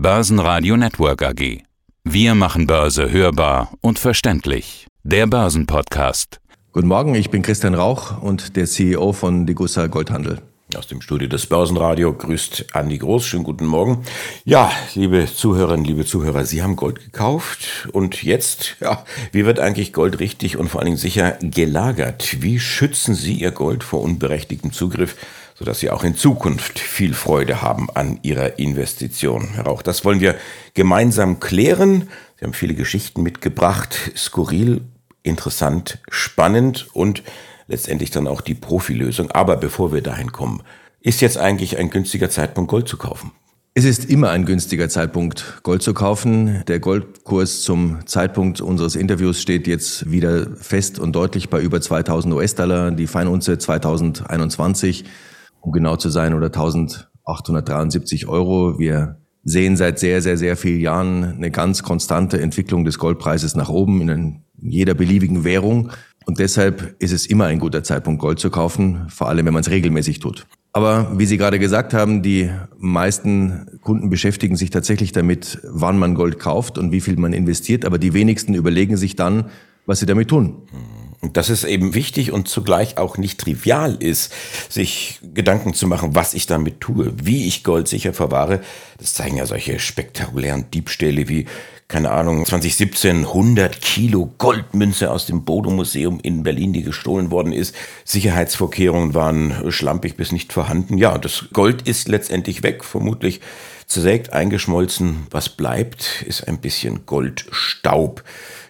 Börsenradio Network AG. Wir machen Börse hörbar und verständlich. Der Börsenpodcast. Guten Morgen, ich bin Christian Rauch und der CEO von Degussa Goldhandel. Aus dem Studio des Börsenradio grüßt Andi Groß. Schönen guten Morgen. Ja, liebe Zuhörerinnen, liebe Zuhörer, Sie haben Gold gekauft und jetzt, ja, wie wird eigentlich Gold richtig und vor allen Dingen sicher gelagert? Wie schützen Sie Ihr Gold vor unberechtigtem Zugriff, sodass Sie auch in Zukunft viel Freude haben an Ihrer Investition? Herr Rauch, das wollen wir gemeinsam klären. Sie haben viele Geschichten mitgebracht, skurril, interessant, spannend und letztendlich dann auch die Profilösung. Aber bevor wir dahin kommen, ist jetzt eigentlich ein günstiger Zeitpunkt, Gold zu kaufen? Es ist immer ein günstiger Zeitpunkt, Gold zu kaufen. Der Goldkurs zum Zeitpunkt unseres Interviews steht jetzt wieder fest und deutlich bei über 2000 US-Dollar. Die Feinunze 2021, um genau zu sein, oder 1873 Euro. Wir sehen seit sehr, sehr, sehr vielen Jahren eine ganz konstante Entwicklung des Goldpreises nach oben in jeder beliebigen Währung. Und deshalb ist es immer ein guter Zeitpunkt, Gold zu kaufen, vor allem wenn man es regelmäßig tut. Aber wie Sie gerade gesagt haben, die meisten Kunden beschäftigen sich tatsächlich damit, wann man Gold kauft und wie viel man investiert. Aber die wenigsten überlegen sich dann, was sie damit tun. Dass es eben wichtig und zugleich auch nicht trivial ist, sich Gedanken zu machen, was ich damit tue, wie ich Gold sicher verwahre. Das zeigen ja solche spektakulären Diebstähle wie keine Ahnung, 2017 100 Kilo Goldmünze aus dem Bodo Museum in Berlin, die gestohlen worden ist. Sicherheitsvorkehrungen waren schlampig bis nicht vorhanden. Ja, das Gold ist letztendlich weg, vermutlich zersägt, eingeschmolzen. Was bleibt, ist ein bisschen Goldstaub.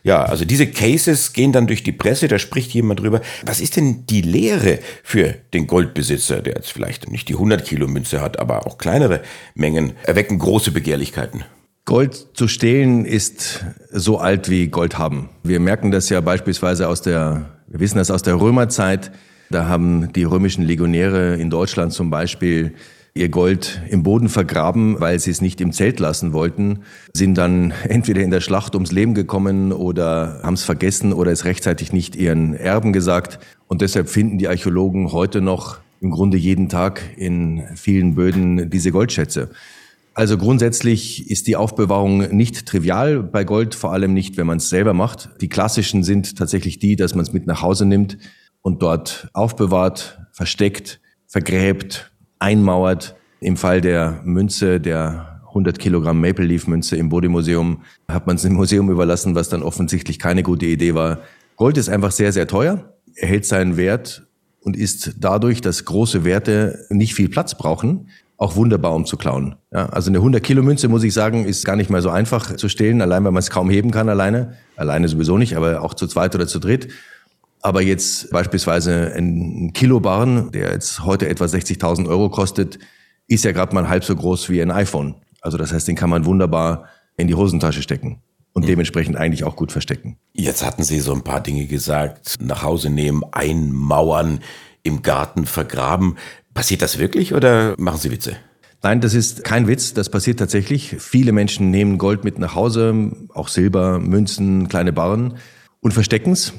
Ja, also diese Cases gehen dann durch die Presse, da spricht jemand drüber. Was ist denn die Lehre für den Goldbesitzer, der jetzt vielleicht nicht die 100 Kilo Münze hat, aber auch kleinere Mengen, erwecken große Begehrlichkeiten? Gold zu stehlen ist so alt wie Gold haben. Wir merken das ja beispielsweise aus der, wir wissen das aus der Römerzeit. Da haben die römischen Legionäre in Deutschland zum Beispiel ihr Gold im Boden vergraben, weil sie es nicht im Zelt lassen wollten, sind dann entweder in der Schlacht ums Leben gekommen oder haben es vergessen oder es rechtzeitig nicht ihren Erben gesagt. Und deshalb finden die Archäologen heute noch im Grunde jeden Tag in vielen Böden diese Goldschätze. Also grundsätzlich ist die Aufbewahrung nicht trivial bei Gold, vor allem nicht, wenn man es selber macht. Die klassischen sind tatsächlich die, dass man es mit nach Hause nimmt und dort aufbewahrt, versteckt, vergräbt, einmauert. Im Fall der Münze, der 100 Kilogramm Maple Leaf Münze im Bodemuseum, hat man es dem Museum überlassen, was dann offensichtlich keine gute Idee war. Gold ist einfach sehr, sehr teuer, erhält seinen Wert und ist dadurch, dass große Werte nicht viel Platz brauchen, auch wunderbar, um zu klauen. Ja, also eine 100 Kilo Münze, muss ich sagen, ist gar nicht mal so einfach zu stehlen, allein weil man es kaum heben kann alleine. Alleine sowieso nicht, aber auch zu zweit oder zu dritt. Aber jetzt beispielsweise ein Kilo Barren, der jetzt heute etwa 60.000 Euro kostet, ist ja gerade mal halb so groß wie ein iPhone. Also das heißt, den kann man wunderbar in die Hosentasche stecken und mhm. dementsprechend eigentlich auch gut verstecken. Jetzt hatten Sie so ein paar Dinge gesagt, nach Hause nehmen, einmauern, im Garten vergraben. Passiert das wirklich oder machen Sie Witze? Nein, das ist kein Witz, das passiert tatsächlich. Viele Menschen nehmen Gold mit nach Hause, auch Silber, Münzen, kleine Barren und verstecken es.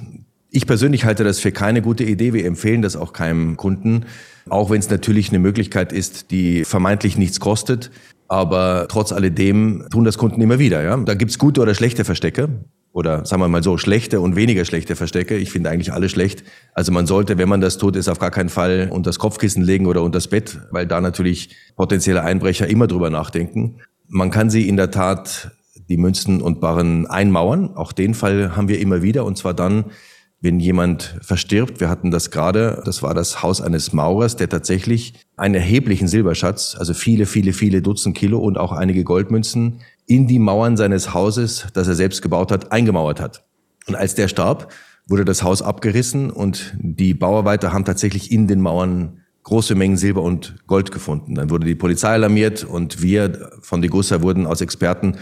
Ich persönlich halte das für keine gute Idee. Wir empfehlen das auch keinem Kunden, auch wenn es natürlich eine Möglichkeit ist, die vermeintlich nichts kostet. Aber trotz alledem tun das Kunden immer wieder. Ja? Da gibt's gute oder schlechte Verstecke oder sagen wir mal so, schlechte und weniger schlechte Verstecke. Ich finde eigentlich alle schlecht. Also man sollte, wenn man das tut, es auf gar keinen Fall unter das Kopfkissen legen oder unter das Bett, weil da natürlich potenzielle Einbrecher immer drüber nachdenken. Man kann sie in der Tat, die Münzen und Barren einmauern. Auch den Fall haben wir immer wieder und zwar dann, wenn jemand verstirbt. Wir hatten das gerade, das war das Haus eines Maurers, der tatsächlich einen erheblichen Silberschatz, also viele, viele, viele Dutzend Kilo und auch einige Goldmünzen in die Mauern seines Hauses, das er selbst gebaut hat, eingemauert hat. Und als der starb, wurde das Haus abgerissen und die Bauarbeiter haben tatsächlich in den Mauern große Mengen Silber und Gold gefunden. Dann wurde die Polizei alarmiert und wir von Degussa wurden als Experten,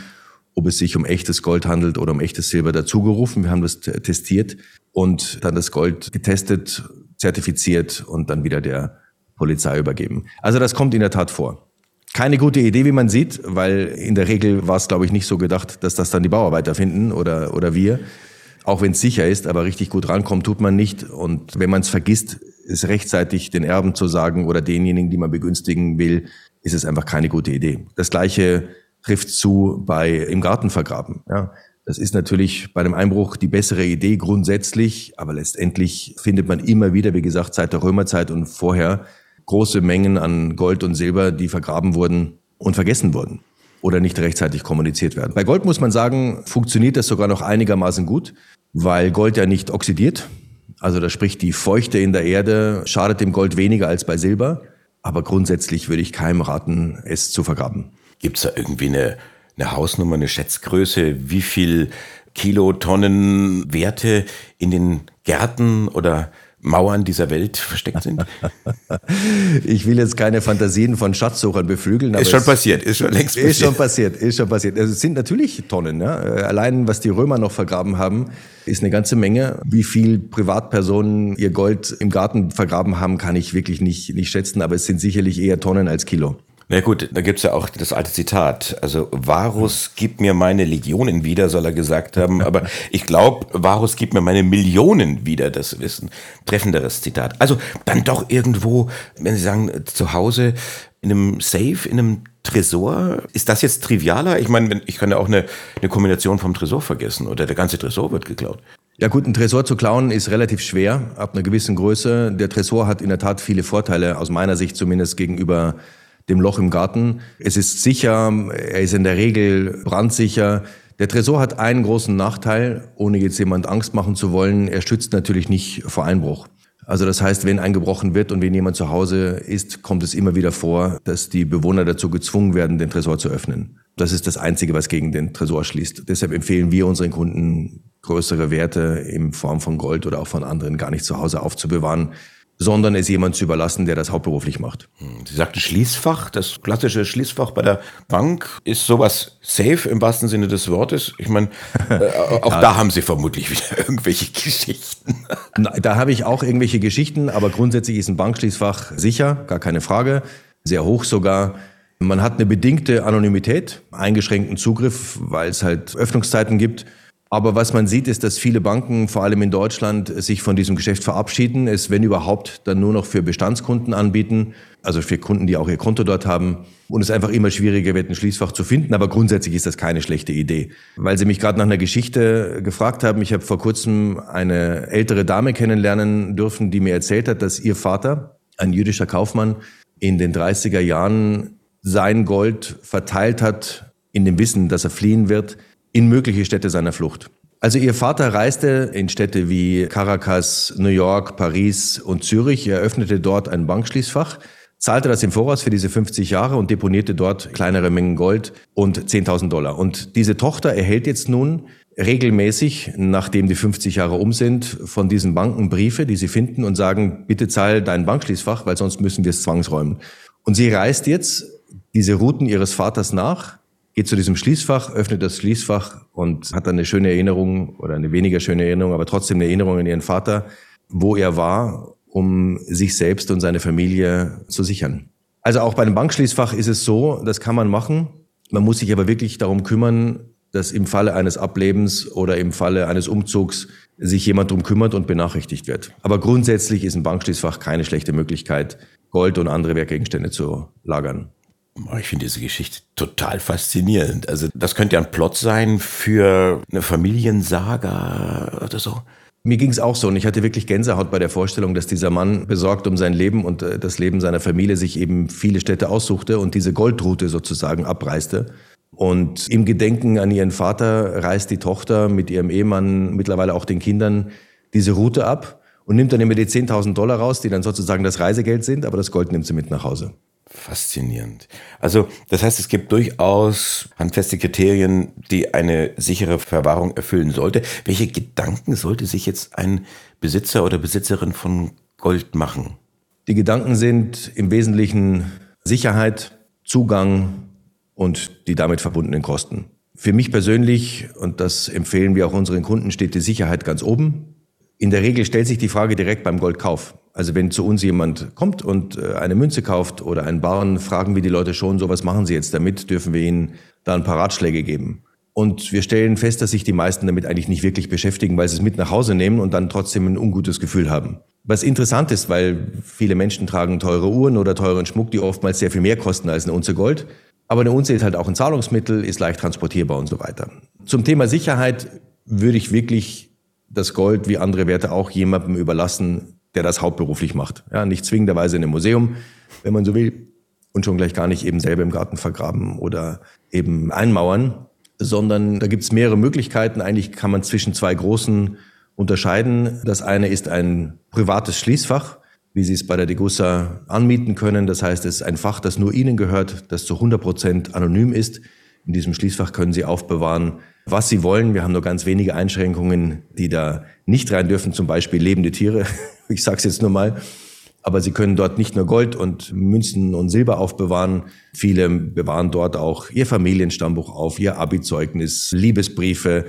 ob es sich um echtes Gold handelt oder um echtes Silber, dazugerufen. Wir haben das testiert und dann das Gold getestet, zertifiziert und dann wieder der Polizei übergeben. Also das kommt in der Tat vor. Keine gute Idee, wie man sieht, weil in der Regel war es, glaube ich, nicht so gedacht, dass das dann die Bauarbeiter finden oder, oder wir. Auch wenn es sicher ist, aber richtig gut rankommt, tut man nicht. Und wenn man es vergisst, es rechtzeitig den Erben zu sagen oder denjenigen, die man begünstigen will, ist es einfach keine gute Idee. Das gleiche trifft zu bei im Garten vergraben. Ja. Das ist natürlich bei einem Einbruch die bessere Idee grundsätzlich, aber letztendlich findet man immer wieder, wie gesagt, seit der Römerzeit und vorher große Mengen an Gold und Silber, die vergraben wurden und vergessen wurden oder nicht rechtzeitig kommuniziert werden. Bei Gold muss man sagen, funktioniert das sogar noch einigermaßen gut, weil Gold ja nicht oxidiert. Also da spricht die Feuchte in der Erde, schadet dem Gold weniger als bei Silber. Aber grundsätzlich würde ich keinem raten, es zu vergraben. Gibt es da irgendwie eine, eine Hausnummer, eine Schätzgröße, wie viel Kilotonnen Werte in den Gärten oder Mauern dieser Welt versteckt sind? ich will jetzt keine Fantasien von Schatzsuchern beflügeln. ist schon passiert, ist schon längst passiert. Ist schon passiert, ist schon passiert. Also es sind natürlich Tonnen. Ja? Allein was die Römer noch vergraben haben, ist eine ganze Menge. Wie viel Privatpersonen ihr Gold im Garten vergraben haben, kann ich wirklich nicht, nicht schätzen, aber es sind sicherlich eher Tonnen als Kilo. Na gut, da gibt's ja auch das alte Zitat. Also Varus gib mir meine Legionen wieder, soll er gesagt haben. Aber ich glaube, Varus gib mir meine Millionen wieder. Das ist ein treffenderes Zitat. Also dann doch irgendwo, wenn Sie sagen, zu Hause in einem Safe, in einem Tresor. Ist das jetzt trivialer? Ich meine, ich kann ja auch eine, eine Kombination vom Tresor vergessen oder der ganze Tresor wird geklaut. Ja gut, ein Tresor zu klauen ist relativ schwer, ab einer gewissen Größe. Der Tresor hat in der Tat viele Vorteile, aus meiner Sicht zumindest gegenüber dem Loch im Garten. Es ist sicher, er ist in der Regel brandsicher. Der Tresor hat einen großen Nachteil, ohne jetzt jemand Angst machen zu wollen. Er schützt natürlich nicht vor Einbruch. Also das heißt, wenn eingebrochen wird und wenn jemand zu Hause ist, kommt es immer wieder vor, dass die Bewohner dazu gezwungen werden, den Tresor zu öffnen. Das ist das Einzige, was gegen den Tresor schließt. Deshalb empfehlen wir unseren Kunden, größere Werte in Form von Gold oder auch von anderen gar nicht zu Hause aufzubewahren, sondern es jemand zu überlassen, der das hauptberuflich macht. Hm, Sie sagten Schließfach, das klassische Schließfach bei der Bank. Ist sowas safe im wahrsten Sinne des Wortes? Ich meine, äh, auch ja. da haben Sie vermutlich wieder irgendwelche Geschichten. Da habe ich auch irgendwelche Geschichten, aber grundsätzlich ist ein Bankschließfach sicher, gar keine Frage, sehr hoch sogar. Man hat eine bedingte Anonymität, eingeschränkten Zugriff, weil es halt Öffnungszeiten gibt. Aber was man sieht, ist, dass viele Banken, vor allem in Deutschland, sich von diesem Geschäft verabschieden, es, wenn überhaupt, dann nur noch für Bestandskunden anbieten, also für Kunden, die auch ihr Konto dort haben. Und es einfach immer schwieriger wird, ein Schließfach zu finden. Aber grundsätzlich ist das keine schlechte Idee. Weil Sie mich gerade nach einer Geschichte gefragt haben, ich habe vor kurzem eine ältere Dame kennenlernen dürfen, die mir erzählt hat, dass ihr Vater, ein jüdischer Kaufmann, in den 30er Jahren sein Gold verteilt hat, in dem Wissen, dass er fliehen wird, in mögliche Städte seiner Flucht. Also ihr Vater reiste in Städte wie Caracas, New York, Paris und Zürich. Er öffnete dort ein Bankschließfach, zahlte das im Voraus für diese 50 Jahre und deponierte dort kleinere Mengen Gold und 10.000 Dollar. Und diese Tochter erhält jetzt nun regelmäßig, nachdem die 50 Jahre um sind, von diesen Banken Briefe, die sie finden und sagen, bitte zahl dein Bankschließfach, weil sonst müssen wir es zwangsräumen. Und sie reist jetzt diese Routen ihres Vaters nach, geht zu diesem Schließfach, öffnet das Schließfach und hat dann eine schöne Erinnerung oder eine weniger schöne Erinnerung, aber trotzdem eine Erinnerung an ihren Vater, wo er war, um sich selbst und seine Familie zu sichern. Also auch bei einem Bankschließfach ist es so, das kann man machen. Man muss sich aber wirklich darum kümmern, dass im Falle eines Ablebens oder im Falle eines Umzugs sich jemand darum kümmert und benachrichtigt wird. Aber grundsätzlich ist ein Bankschließfach keine schlechte Möglichkeit, Gold und andere Wertgegenstände zu lagern. Oh, ich finde diese Geschichte total faszinierend. Also das könnte ja ein Plot sein für eine Familiensaga oder so. Mir ging es auch so und ich hatte wirklich Gänsehaut bei der Vorstellung, dass dieser Mann besorgt um sein Leben und äh, das Leben seiner Familie sich eben viele Städte aussuchte und diese Goldroute sozusagen abreiste. Und im Gedenken an ihren Vater reist die Tochter mit ihrem Ehemann, mittlerweile auch den Kindern, diese Route ab und nimmt dann immer die 10.000 Dollar raus, die dann sozusagen das Reisegeld sind, aber das Gold nimmt sie mit nach Hause. Faszinierend. Also, das heißt, es gibt durchaus handfeste Kriterien, die eine sichere Verwahrung erfüllen sollte. Welche Gedanken sollte sich jetzt ein Besitzer oder Besitzerin von Gold machen? Die Gedanken sind im Wesentlichen Sicherheit, Zugang und die damit verbundenen Kosten. Für mich persönlich, und das empfehlen wir auch unseren Kunden, steht die Sicherheit ganz oben. In der Regel stellt sich die Frage direkt beim Goldkauf. Also wenn zu uns jemand kommt und äh, eine Münze kauft oder einen Barren, fragen wir die Leute schon, so was machen sie jetzt damit? Dürfen wir ihnen da ein paar Ratschläge geben? Und wir stellen fest, dass sich die meisten damit eigentlich nicht wirklich beschäftigen, weil sie es mit nach Hause nehmen und dann trotzdem ein ungutes Gefühl haben. Was interessant ist, weil viele Menschen tragen teure Uhren oder teuren Schmuck, die oftmals sehr viel mehr kosten als eine Unze Gold. Aber eine Unze ist halt auch ein Zahlungsmittel, ist leicht transportierbar und so weiter. Zum Thema Sicherheit würde ich wirklich das Gold wie andere Werte auch jemandem überlassen, der das hauptberuflich macht. Ja, nicht zwingenderweise in einem Museum, wenn man so will, und schon gleich gar nicht eben selber im Garten vergraben oder eben einmauern, sondern da gibt es mehrere Möglichkeiten. Eigentlich kann man zwischen zwei großen unterscheiden. Das eine ist ein privates Schließfach, wie Sie es bei der Degussa anmieten können. Das heißt, es ist ein Fach, das nur Ihnen gehört, das zu 100 Prozent anonym ist. In diesem Schließfach können Sie aufbewahren, was Sie wollen. Wir haben nur ganz wenige Einschränkungen, die da nicht rein dürfen, zum Beispiel lebende Tiere. Ich sage es jetzt nur mal. Aber Sie können dort nicht nur Gold und Münzen und Silber aufbewahren. Viele bewahren dort auch ihr Familienstammbuch auf, ihr Abizeugnis, Liebesbriefe,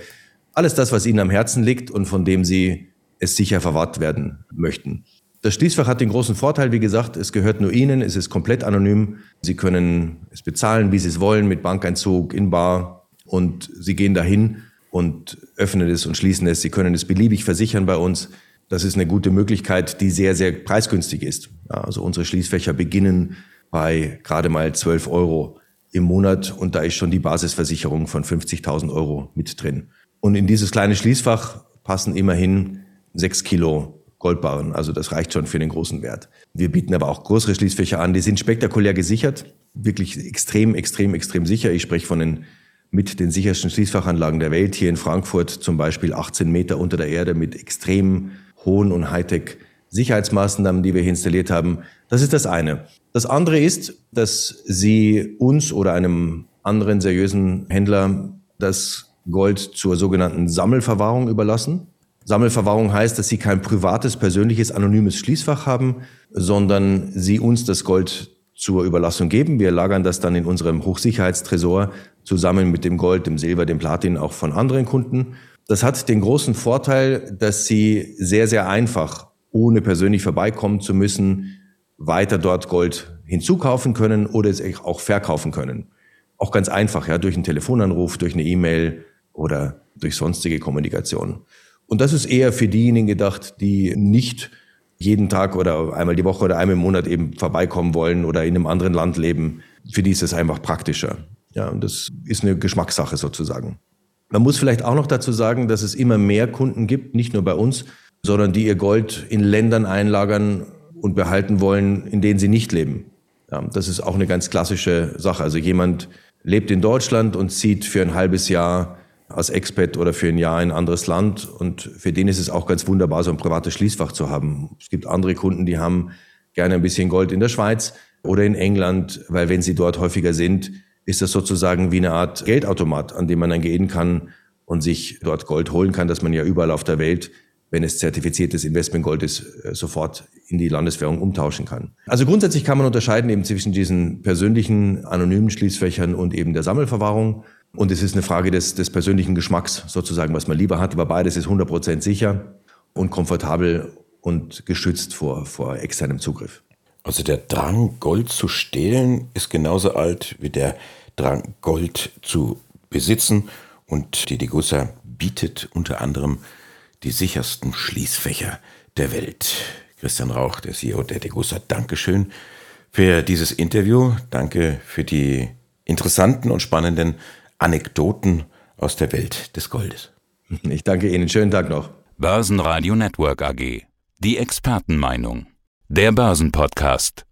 alles das, was Ihnen am Herzen liegt und von dem Sie es sicher verwahrt werden möchten. Das Schließfach hat den großen Vorteil, wie gesagt, es gehört nur Ihnen, es ist komplett anonym. Sie können es bezahlen, wie Sie es wollen, mit Bankeinzug, in Bar und Sie gehen dahin und öffnen es und schließen es. Sie können es beliebig versichern bei uns. Das ist eine gute Möglichkeit, die sehr, sehr preisgünstig ist. Also unsere Schließfächer beginnen bei gerade mal 12 Euro im Monat und da ist schon die Basisversicherung von 50.000 Euro mit drin. Und in dieses kleine Schließfach passen immerhin sechs Kilo Goldbarren. Also das reicht schon für den großen Wert. Wir bieten aber auch größere Schließfächer an. Die sind spektakulär gesichert. Wirklich extrem, extrem, extrem sicher. Ich spreche von den mit den sichersten Schließfachanlagen der Welt. Hier in Frankfurt zum Beispiel 18 Meter unter der Erde mit extrem hohen und Hightech Sicherheitsmaßnahmen, die wir hier installiert haben. Das ist das eine. Das andere ist, dass Sie uns oder einem anderen seriösen Händler das Gold zur sogenannten Sammelverwahrung überlassen. Sammelverwahrung heißt, dass Sie kein privates, persönliches, anonymes Schließfach haben, sondern Sie uns das Gold zur Überlassung geben. Wir lagern das dann in unserem Hochsicherheitstresor zusammen mit dem Gold, dem Silber, dem Platin auch von anderen Kunden. Das hat den großen Vorteil, dass Sie sehr, sehr einfach, ohne persönlich vorbeikommen zu müssen, weiter dort Gold hinzukaufen können oder es auch verkaufen können. Auch ganz einfach, ja, durch einen Telefonanruf, durch eine E-Mail oder durch sonstige Kommunikation. Und das ist eher für diejenigen gedacht, die nicht jeden Tag oder einmal die Woche oder einmal im Monat eben vorbeikommen wollen oder in einem anderen Land leben. Für die ist es einfach praktischer. Ja, und das ist eine Geschmackssache sozusagen. Man muss vielleicht auch noch dazu sagen, dass es immer mehr Kunden gibt, nicht nur bei uns, sondern die ihr Gold in Ländern einlagern und behalten wollen, in denen sie nicht leben. Ja, das ist auch eine ganz klassische Sache. Also jemand lebt in Deutschland und zieht für ein halbes Jahr als Expat oder für ein Jahr in ein anderes Land. Und für den ist es auch ganz wunderbar, so ein privates Schließfach zu haben. Es gibt andere Kunden, die haben gerne ein bisschen Gold in der Schweiz oder in England, weil wenn sie dort häufiger sind, ist das sozusagen wie eine Art Geldautomat, an dem man dann gehen kann und sich dort Gold holen kann, dass man ja überall auf der Welt, wenn es zertifiziertes Investmentgold ist, äh, sofort in die Landeswährung umtauschen kann. Also grundsätzlich kann man unterscheiden eben zwischen diesen persönlichen anonymen Schließfächern und eben der Sammelverwahrung. Und es ist eine Frage des, des persönlichen Geschmacks sozusagen, was man lieber hat. Aber beides ist 100% sicher und komfortabel und geschützt vor, vor externem Zugriff. Also der Drang, Gold zu stehlen, ist genauso alt wie der Drang, Gold zu besitzen. Und die Degussa bietet unter anderem die sichersten Schließfächer der Welt. Christian Rauch, der CEO der Degussa, Dankeschön für dieses Interview. Danke für die interessanten und spannenden Anekdoten aus der Welt des Goldes. Ich danke Ihnen. Schönen Tag noch. Börsenradio Network AG. Die Expertenmeinung. Der Börsenpodcast.